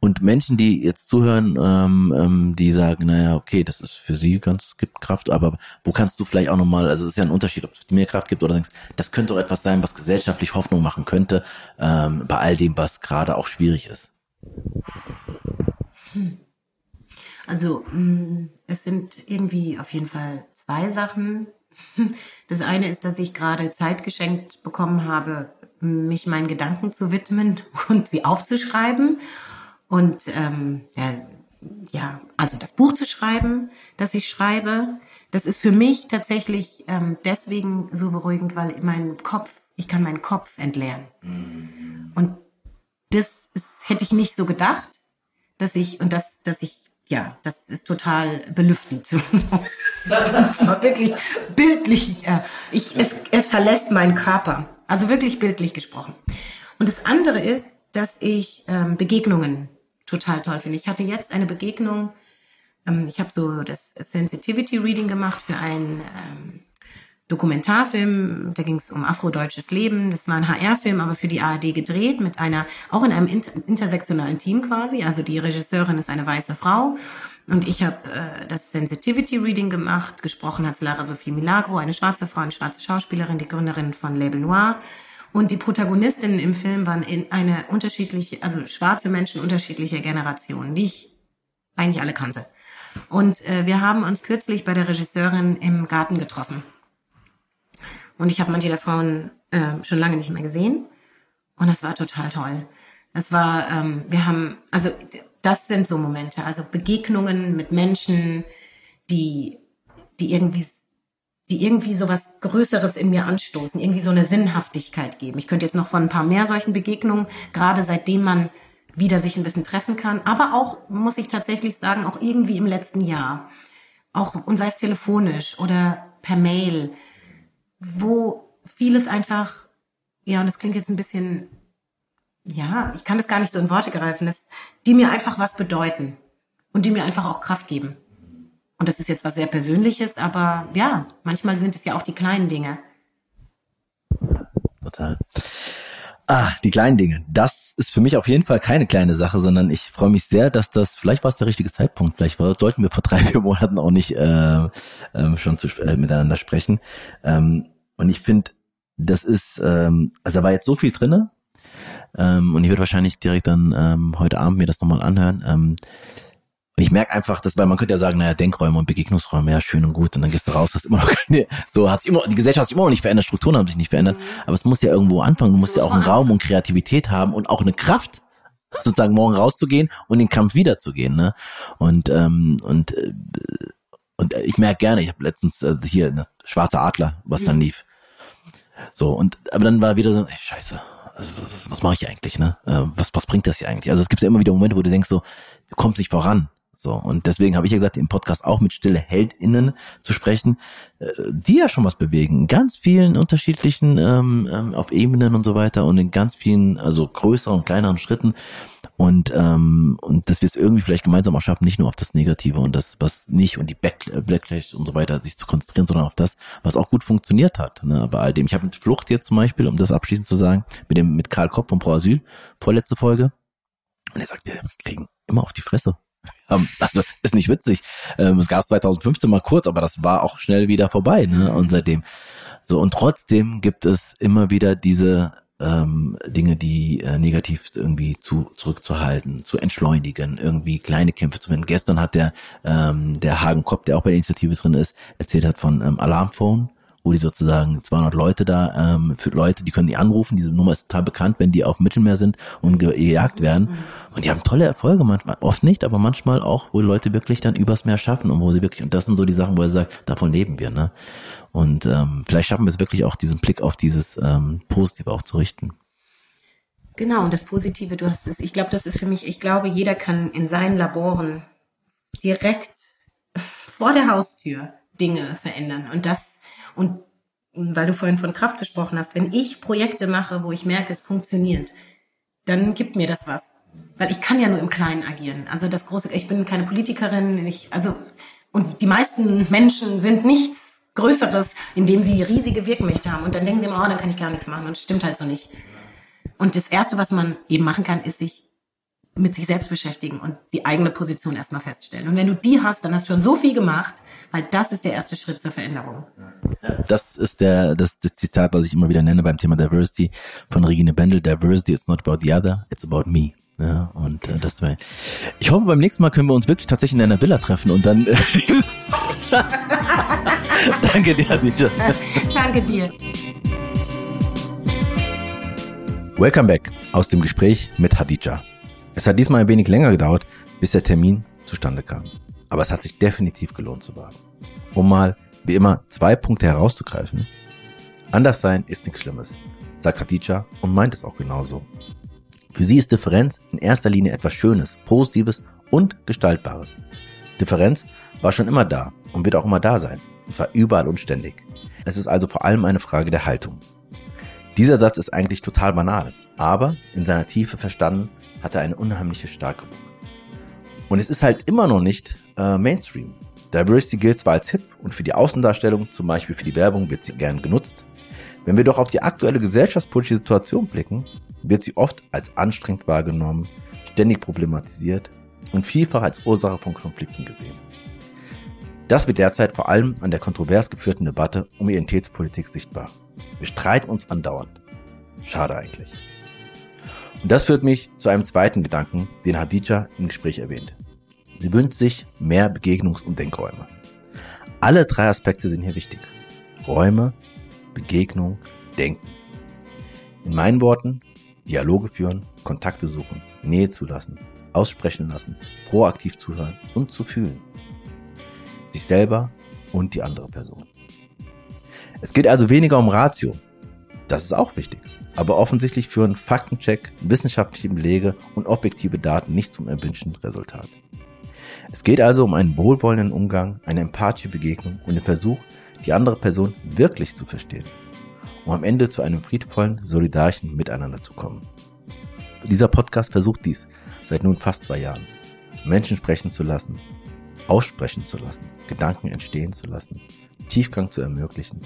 und Menschen, die jetzt zuhören, ähm, ähm, die sagen, naja, okay, das ist für sie ganz, gibt Kraft, aber wo kannst du vielleicht auch nochmal, also es ist ja ein Unterschied, ob es mehr Kraft gibt oder denkst, das könnte auch etwas sein, was gesellschaftlich Hoffnung machen könnte, ähm, bei all dem, was gerade auch schwierig ist. Also, mm, es sind irgendwie auf jeden Fall zwei Sachen, das eine ist, dass ich gerade Zeit geschenkt bekommen habe, mich meinen Gedanken zu widmen und sie aufzuschreiben. Und ähm, ja, ja, also das Buch zu schreiben, das ich schreibe, das ist für mich tatsächlich ähm, deswegen so beruhigend, weil mein Kopf, ich kann meinen Kopf entleeren. Mhm. Und das ist, hätte ich nicht so gedacht, dass ich, und das, dass ich ja, das ist total belüftend. wirklich bildlich. Ja. Ich, es, es verlässt meinen Körper. Also wirklich bildlich gesprochen. Und das andere ist, dass ich ähm, Begegnungen total toll finde. Ich hatte jetzt eine Begegnung, ähm, ich habe so das Sensitivity Reading gemacht für ein ähm, Dokumentarfilm, da ging es um afrodeutsches Leben. Das war ein HR-Film, aber für die ARD gedreht mit einer, auch in einem inter intersektionalen Team quasi. Also die Regisseurin ist eine weiße Frau und ich habe äh, das Sensitivity Reading gemacht. Gesprochen hat Lara Sophie Milagro, eine schwarze Frau, eine schwarze Schauspielerin, die Gründerin von Label Noir. Und die Protagonistinnen im Film waren in eine unterschiedliche, also schwarze Menschen unterschiedlicher Generationen, die ich eigentlich alle kannte. Und äh, wir haben uns kürzlich bei der Regisseurin im Garten getroffen. Und ich habe manche der Frauen äh, schon lange nicht mehr gesehen. Und das war total toll. Das war, ähm, wir haben, also das sind so Momente, also Begegnungen mit Menschen, die, die irgendwie, die irgendwie so was Größeres in mir anstoßen, irgendwie so eine Sinnhaftigkeit geben. Ich könnte jetzt noch von ein paar mehr solchen Begegnungen, gerade seitdem man wieder sich ein bisschen treffen kann, aber auch, muss ich tatsächlich sagen, auch irgendwie im letzten Jahr. Auch, und sei es telefonisch oder per Mail, wo vieles einfach, ja, und das klingt jetzt ein bisschen ja, ich kann das gar nicht so in Worte greifen, dass die mir einfach was bedeuten und die mir einfach auch Kraft geben. Und das ist jetzt was sehr Persönliches, aber ja, manchmal sind es ja auch die kleinen Dinge. Total. Ah, die kleinen Dinge. Das ist für mich auf jeden Fall keine kleine Sache, sondern ich freue mich sehr, dass das, vielleicht war es der richtige Zeitpunkt, vielleicht sollten wir vor drei, vier Monaten auch nicht äh, äh, schon zu, äh, miteinander sprechen. Ähm, und ich finde, das ist, ähm, also da war jetzt so viel drinne, ähm, und ich würde wahrscheinlich direkt dann ähm, heute Abend mir das nochmal anhören. Ähm, und ich merke einfach, dass, weil man könnte ja sagen, naja, Denkräume und Begegnungsräume, ja, schön und gut. Und dann gehst du raus, hast immer noch keine, so hat sich immer, die Gesellschaft hat sich immer noch nicht verändert, Strukturen haben sich nicht verändert. Mhm. Aber es muss ja irgendwo anfangen. Du musst ja auch einen Raum und Kreativität haben und auch eine Kraft, sozusagen morgen rauszugehen und den Kampf wiederzugehen. Ne? Und, ähm, und, äh, und ich merke gerne, ich habe letztens äh, hier eine schwarze Adler, was dann mhm. lief. So, und aber dann war wieder so, ey, scheiße, also, was, was mache ich eigentlich, ne? Äh, was, was bringt das hier eigentlich? Also es gibt ja immer wieder Momente, wo du denkst so, du kommst nicht voran. So, und deswegen habe ich ja gesagt, im Podcast auch mit stille HeldInnen zu sprechen, äh, die ja schon was bewegen. In ganz vielen unterschiedlichen, ähm, ähm, auf Ebenen und so weiter und in ganz vielen, also größeren und kleineren Schritten und ähm, und dass wir es irgendwie vielleicht gemeinsam auch schaffen, nicht nur auf das Negative und das was nicht und die Back Backlash und so weiter sich zu konzentrieren, sondern auf das, was auch gut funktioniert hat. Ne, bei all dem. Ich habe mit Flucht jetzt zum Beispiel, um das abschließend zu sagen, mit dem mit Karl Kopp von Pro Asyl vorletzte Folge und er sagt, wir kriegen immer auf die Fresse. Also ist nicht witzig. Ähm, es gab 2015 mal kurz, aber das war auch schnell wieder vorbei. Ne? Und seitdem so und trotzdem gibt es immer wieder diese ähm, Dinge, die äh, negativ irgendwie zu zurückzuhalten, zu entschleunigen, irgendwie kleine Kämpfe zu finden. Gestern hat der ähm, der Hagen Kopp, der auch bei der Initiative drin ist, erzählt hat von ähm, Alarmphone wo die sozusagen 200 Leute da, ähm, für Leute, die können die anrufen, diese Nummer ist total bekannt, wenn die auf dem Mittelmeer sind und gejagt werden. Und die haben tolle Erfolge, manchmal, oft nicht, aber manchmal auch, wo Leute wirklich dann übers Meer schaffen und wo sie wirklich, und das sind so die Sachen, wo er sagt, davon leben wir, ne? Und ähm, vielleicht schaffen wir es wirklich auch, diesen Blick auf dieses ähm, Positive auch zu richten. Genau, und das Positive, du hast es, ich glaube, das ist für mich, ich glaube, jeder kann in seinen Laboren direkt vor der Haustür Dinge verändern. Und das, und weil du vorhin von Kraft gesprochen hast, wenn ich Projekte mache, wo ich merke, es funktioniert, dann gibt mir das was. Weil ich kann ja nur im Kleinen agieren. Also das große, ich bin keine Politikerin, ich, also, und die meisten Menschen sind nichts Größeres, indem sie riesige Wirkmächte haben. Und dann denken sie immer, oh, dann kann ich gar nichts machen. Und das stimmt halt so nicht. Und das Erste, was man eben machen kann, ist sich mit sich selbst beschäftigen und die eigene Position erstmal feststellen. Und wenn du die hast, dann hast du schon so viel gemacht, weil das ist der erste Schritt zur Veränderung. Das ist der, das, das Zitat, was ich immer wieder nenne beim Thema Diversity von Regine Bendel. Diversity is not about the other, it's about me. Ja, und äh, das war. Ich hoffe, beim nächsten Mal können wir uns wirklich tatsächlich in einer Villa treffen und dann. Äh, Danke dir, Aditya. Danke dir. Welcome back aus dem Gespräch mit Hadija. Es hat diesmal ein wenig länger gedauert, bis der Termin zustande kam. Aber es hat sich definitiv gelohnt zu warten. Um mal, wie immer, zwei Punkte herauszugreifen. Anders sein ist nichts Schlimmes, sagt Khadija und meint es auch genauso. Für sie ist Differenz in erster Linie etwas Schönes, Positives und Gestaltbares. Differenz war schon immer da und wird auch immer da sein, und zwar überall und ständig. Es ist also vor allem eine Frage der Haltung. Dieser Satz ist eigentlich total banal, aber in seiner Tiefe verstanden hat er eine unheimliche starke. Und es ist halt immer noch nicht äh, Mainstream. Diversity gilt zwar als hip und für die Außendarstellung, zum Beispiel für die Werbung, wird sie gern genutzt. Wenn wir doch auf die aktuelle gesellschaftspolitische Situation blicken, wird sie oft als anstrengend wahrgenommen, ständig problematisiert und vielfach als Ursache von Konflikten gesehen. Das wird derzeit vor allem an der kontrovers geführten Debatte um Identitätspolitik sichtbar. Wir streiten uns andauernd. Schade eigentlich. Und das führt mich zu einem zweiten Gedanken, den Hadija im Gespräch erwähnt. Sie wünscht sich mehr Begegnungs- und Denkräume. Alle drei Aspekte sind hier wichtig. Räume, Begegnung, Denken. In meinen Worten, Dialoge führen, Kontakte suchen, Nähe zulassen, aussprechen lassen, proaktiv zuhören und zu fühlen. Sich selber und die andere Person. Es geht also weniger um Ratio. Das ist auch wichtig. Aber offensichtlich führen Faktencheck, wissenschaftliche Belege und objektive Daten nicht zum erwünschten Resultat. Es geht also um einen wohlwollenden Umgang, eine empathische Begegnung und den Versuch, die andere Person wirklich zu verstehen, um am Ende zu einem friedvollen, solidarischen Miteinander zu kommen. Dieser Podcast versucht dies seit nun fast zwei Jahren. Menschen sprechen zu lassen, aussprechen zu lassen, Gedanken entstehen zu lassen, Tiefgang zu ermöglichen,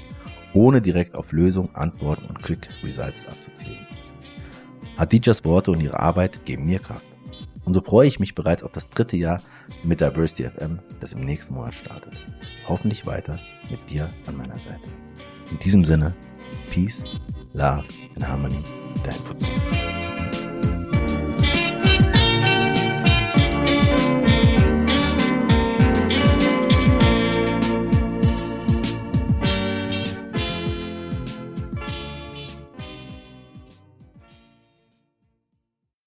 ohne direkt auf Lösungen, Antworten und Quick Results abzuzielen. Hadijas Worte und ihre Arbeit geben mir Kraft. Und so freue ich mich bereits auf das dritte Jahr mit Diversity FM, das im nächsten Monat startet. Hoffentlich weiter mit dir an meiner Seite. In diesem Sinne, Peace, Love and Harmony, dein Putzmann.